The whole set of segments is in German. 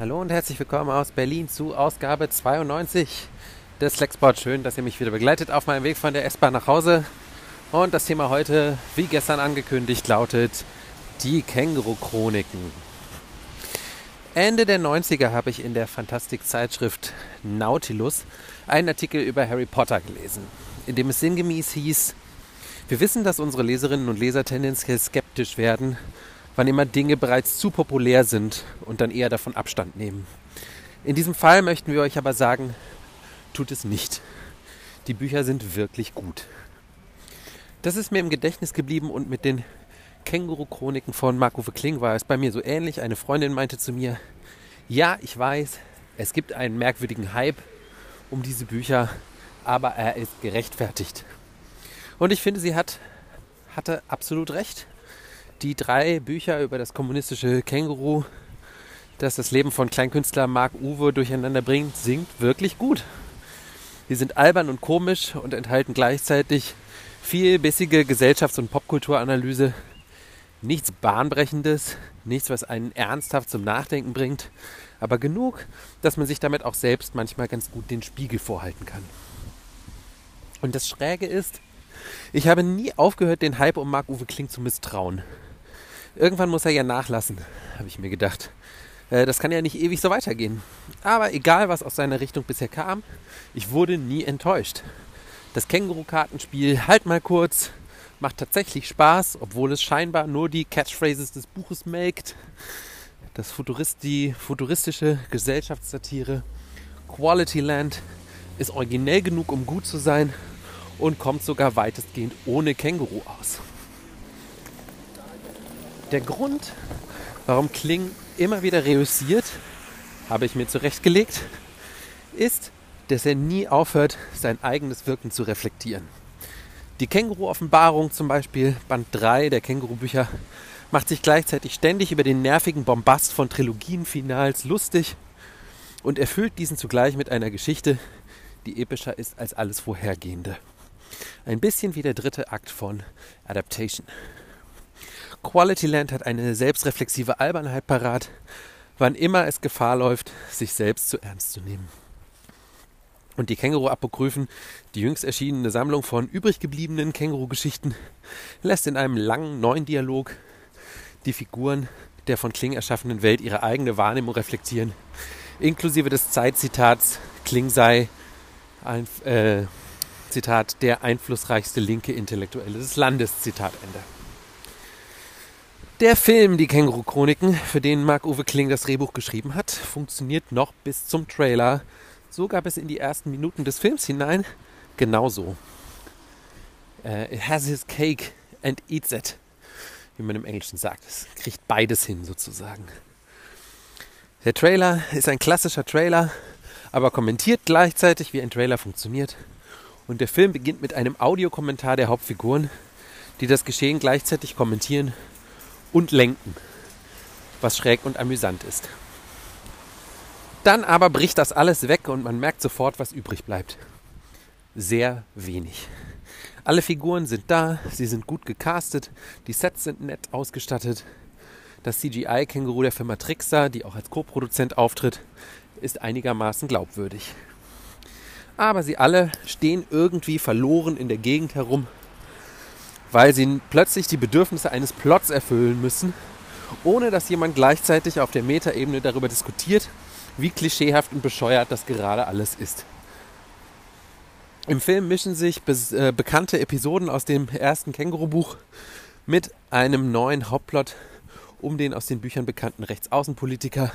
Hallo und herzlich willkommen aus Berlin zu Ausgabe 92 des Flexport. Schön, dass ihr mich wieder begleitet auf meinem Weg von der S-Bahn nach Hause. Und das Thema heute, wie gestern angekündigt, lautet die Känguru-Chroniken. Ende der 90er habe ich in der Fantastik-Zeitschrift Nautilus einen Artikel über Harry Potter gelesen, in dem es sinngemäß hieß, wir wissen, dass unsere Leserinnen und Leser tendenziell skeptisch werden, wann immer Dinge bereits zu populär sind und dann eher davon Abstand nehmen. In diesem Fall möchten wir euch aber sagen, tut es nicht. Die Bücher sind wirklich gut. Das ist mir im Gedächtnis geblieben und mit den Känguru-Chroniken von Marco Kling war es bei mir so ähnlich. Eine Freundin meinte zu mir, ja, ich weiß, es gibt einen merkwürdigen Hype um diese Bücher, aber er ist gerechtfertigt. Und ich finde, sie hat, hatte absolut recht. Die drei Bücher über das kommunistische Känguru, das das Leben von Kleinkünstler Mark Uwe durcheinander bringt, singt wirklich gut. Die sind albern und komisch und enthalten gleichzeitig viel bissige Gesellschafts- und Popkulturanalyse. Nichts Bahnbrechendes, nichts, was einen ernsthaft zum Nachdenken bringt, aber genug, dass man sich damit auch selbst manchmal ganz gut den Spiegel vorhalten kann. Und das Schräge ist, ich habe nie aufgehört, den Hype um Marc-Uwe Kling zu misstrauen. Irgendwann muss er ja nachlassen, habe ich mir gedacht. Äh, das kann ja nicht ewig so weitergehen. Aber egal, was aus seiner Richtung bisher kam, ich wurde nie enttäuscht. Das Känguru-Kartenspiel, halt mal kurz, macht tatsächlich Spaß, obwohl es scheinbar nur die Catchphrases des Buches melkt. Das Futurist, die futuristische Gesellschaftssatire Quality Land ist originell genug, um gut zu sein und kommt sogar weitestgehend ohne Känguru aus. Der Grund, warum Kling immer wieder reüssiert, habe ich mir zurechtgelegt, ist, dass er nie aufhört, sein eigenes Wirken zu reflektieren. Die Känguru-Offenbarung zum Beispiel, Band 3 der Känguru-Bücher, macht sich gleichzeitig ständig über den nervigen Bombast von Trilogienfinals lustig und erfüllt diesen zugleich mit einer Geschichte, die epischer ist als alles vorhergehende. Ein bisschen wie der dritte Akt von Adaptation. Quality Land hat eine selbstreflexive Albernheit parat, wann immer es Gefahr läuft, sich selbst zu ernst zu nehmen. Und die Känguru-Apokryphen, die jüngst erschienene Sammlung von übrig gebliebenen Känguru-Geschichten, lässt in einem langen neuen Dialog die Figuren der von Kling erschaffenen Welt ihre eigene Wahrnehmung reflektieren, inklusive des Zeitzitats Kling sei ein, äh, Zitat, der einflussreichste linke Intellektuelle des Landes, Zitat Ende. Der Film Die Känguru-Chroniken, für den Marc-Uwe Kling das Drehbuch geschrieben hat, funktioniert noch bis zum Trailer, so gab es in die ersten Minuten des Films hinein genauso. Uh, it has his cake and eats it, wie man im Englischen sagt. Es kriegt beides hin sozusagen. Der Trailer ist ein klassischer Trailer, aber kommentiert gleichzeitig, wie ein Trailer funktioniert. Und der Film beginnt mit einem Audiokommentar der Hauptfiguren, die das Geschehen gleichzeitig kommentieren und lenken, was schräg und amüsant ist. Dann aber bricht das alles weg und man merkt sofort, was übrig bleibt. Sehr wenig. Alle Figuren sind da, sie sind gut gecastet, die Sets sind nett ausgestattet. Das CGI-Känguru der Firma Trixar, die auch als Co-Produzent auftritt, ist einigermaßen glaubwürdig aber sie alle stehen irgendwie verloren in der Gegend herum, weil sie plötzlich die Bedürfnisse eines Plots erfüllen müssen, ohne dass jemand gleichzeitig auf der Metaebene darüber diskutiert, wie klischeehaft und bescheuert das gerade alles ist. Im Film mischen sich äh, bekannte Episoden aus dem ersten Känguru-Buch mit einem neuen Hauptplot um den aus den Büchern bekannten Rechtsaußenpolitiker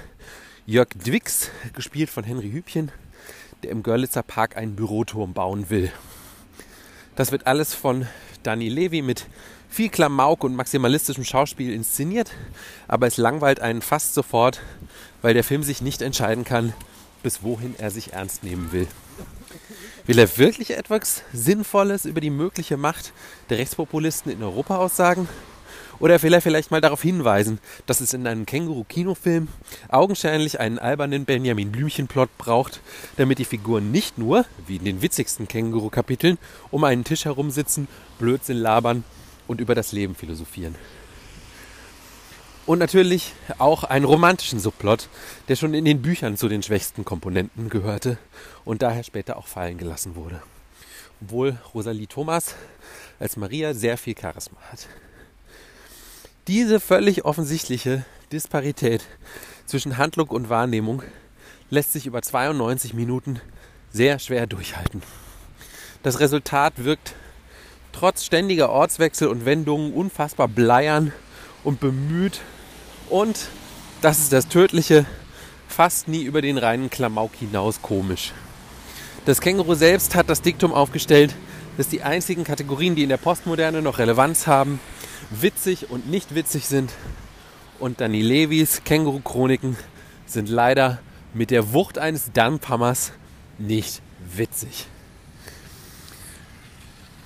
Jörg Dwix, gespielt von Henry Hübchen, der im Görlitzer Park einen Büroturm bauen will. Das wird alles von Dani Levi mit viel Klamauk und maximalistischem Schauspiel inszeniert, aber es langweilt einen fast sofort, weil der Film sich nicht entscheiden kann, bis wohin er sich ernst nehmen will. Will er wirklich etwas Sinnvolles über die mögliche Macht der Rechtspopulisten in Europa aussagen? Oder will er vielleicht mal darauf hinweisen, dass es in einem Känguru-Kinofilm augenscheinlich einen albernen Benjamin Blümchen-Plot braucht, damit die Figuren nicht nur, wie in den witzigsten Känguru-Kapiteln, um einen Tisch herumsitzen, Blödsinn labern und über das Leben philosophieren. Und natürlich auch einen romantischen Subplot, der schon in den Büchern zu den schwächsten Komponenten gehörte und daher später auch fallen gelassen wurde. Obwohl Rosalie Thomas als Maria sehr viel Charisma hat. Diese völlig offensichtliche Disparität zwischen Handlung und Wahrnehmung lässt sich über 92 Minuten sehr schwer durchhalten. Das Resultat wirkt trotz ständiger Ortswechsel und Wendungen unfassbar bleiern und bemüht und, das ist das Tödliche, fast nie über den reinen Klamauk hinaus komisch. Das Känguru selbst hat das Diktum aufgestellt, dass die einzigen Kategorien, die in der Postmoderne noch Relevanz haben, witzig und nicht witzig sind. Und Danny Levis Känguru-Chroniken sind leider mit der Wucht eines Dampfhammers nicht witzig.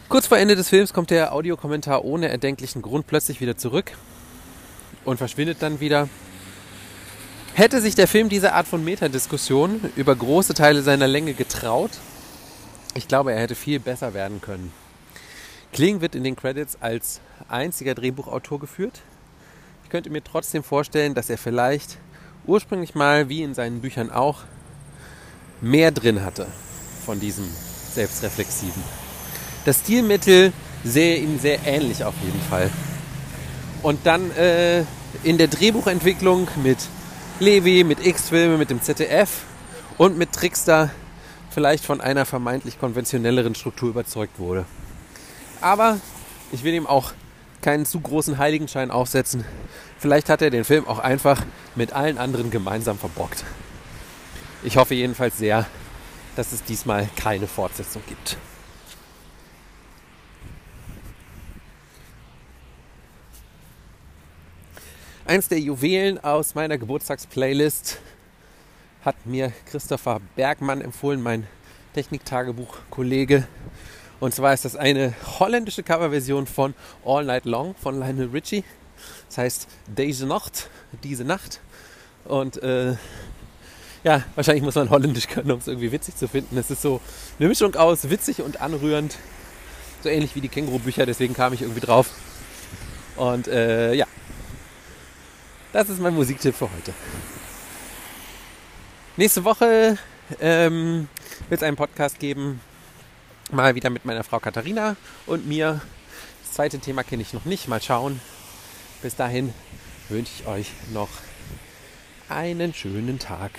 Kurz vor Ende des Films kommt der Audiokommentar ohne erdenklichen Grund plötzlich wieder zurück und verschwindet dann wieder. Hätte sich der Film diese Art von Metadiskussion über große Teile seiner Länge getraut, ich glaube, er hätte viel besser werden können. Kling wird in den Credits als einziger Drehbuchautor geführt. Ich könnte mir trotzdem vorstellen, dass er vielleicht ursprünglich mal, wie in seinen Büchern auch, mehr drin hatte von diesem Selbstreflexiven. Das Stilmittel sehe ihm sehr ähnlich auf jeden Fall. Und dann äh, in der Drehbuchentwicklung mit Levi, mit X-Filme, mit dem ZDF und mit Trickster vielleicht von einer vermeintlich konventionelleren Struktur überzeugt wurde. Aber ich will ihm auch keinen zu großen Heiligenschein aufsetzen. Vielleicht hat er den Film auch einfach mit allen anderen gemeinsam verbockt. Ich hoffe jedenfalls sehr, dass es diesmal keine Fortsetzung gibt. Eins der Juwelen aus meiner Geburtstagsplaylist hat mir Christopher Bergmann empfohlen, mein Techniktagebuch-Kollege. Und zwar ist das eine holländische Coverversion von All Night Long von Lionel Richie. Das heißt Deze Nacht, diese Nacht. Und äh, ja, wahrscheinlich muss man Holländisch können, um es irgendwie witzig zu finden. Es ist so eine Mischung aus witzig und anrührend. So ähnlich wie die Känguru-Bücher, deswegen kam ich irgendwie drauf. Und äh, ja, das ist mein Musiktipp für heute. Nächste Woche ähm, wird es einen Podcast geben, mal wieder mit meiner Frau Katharina und mir. Das zweite Thema kenne ich noch nicht, mal schauen. Bis dahin wünsche ich euch noch einen schönen Tag.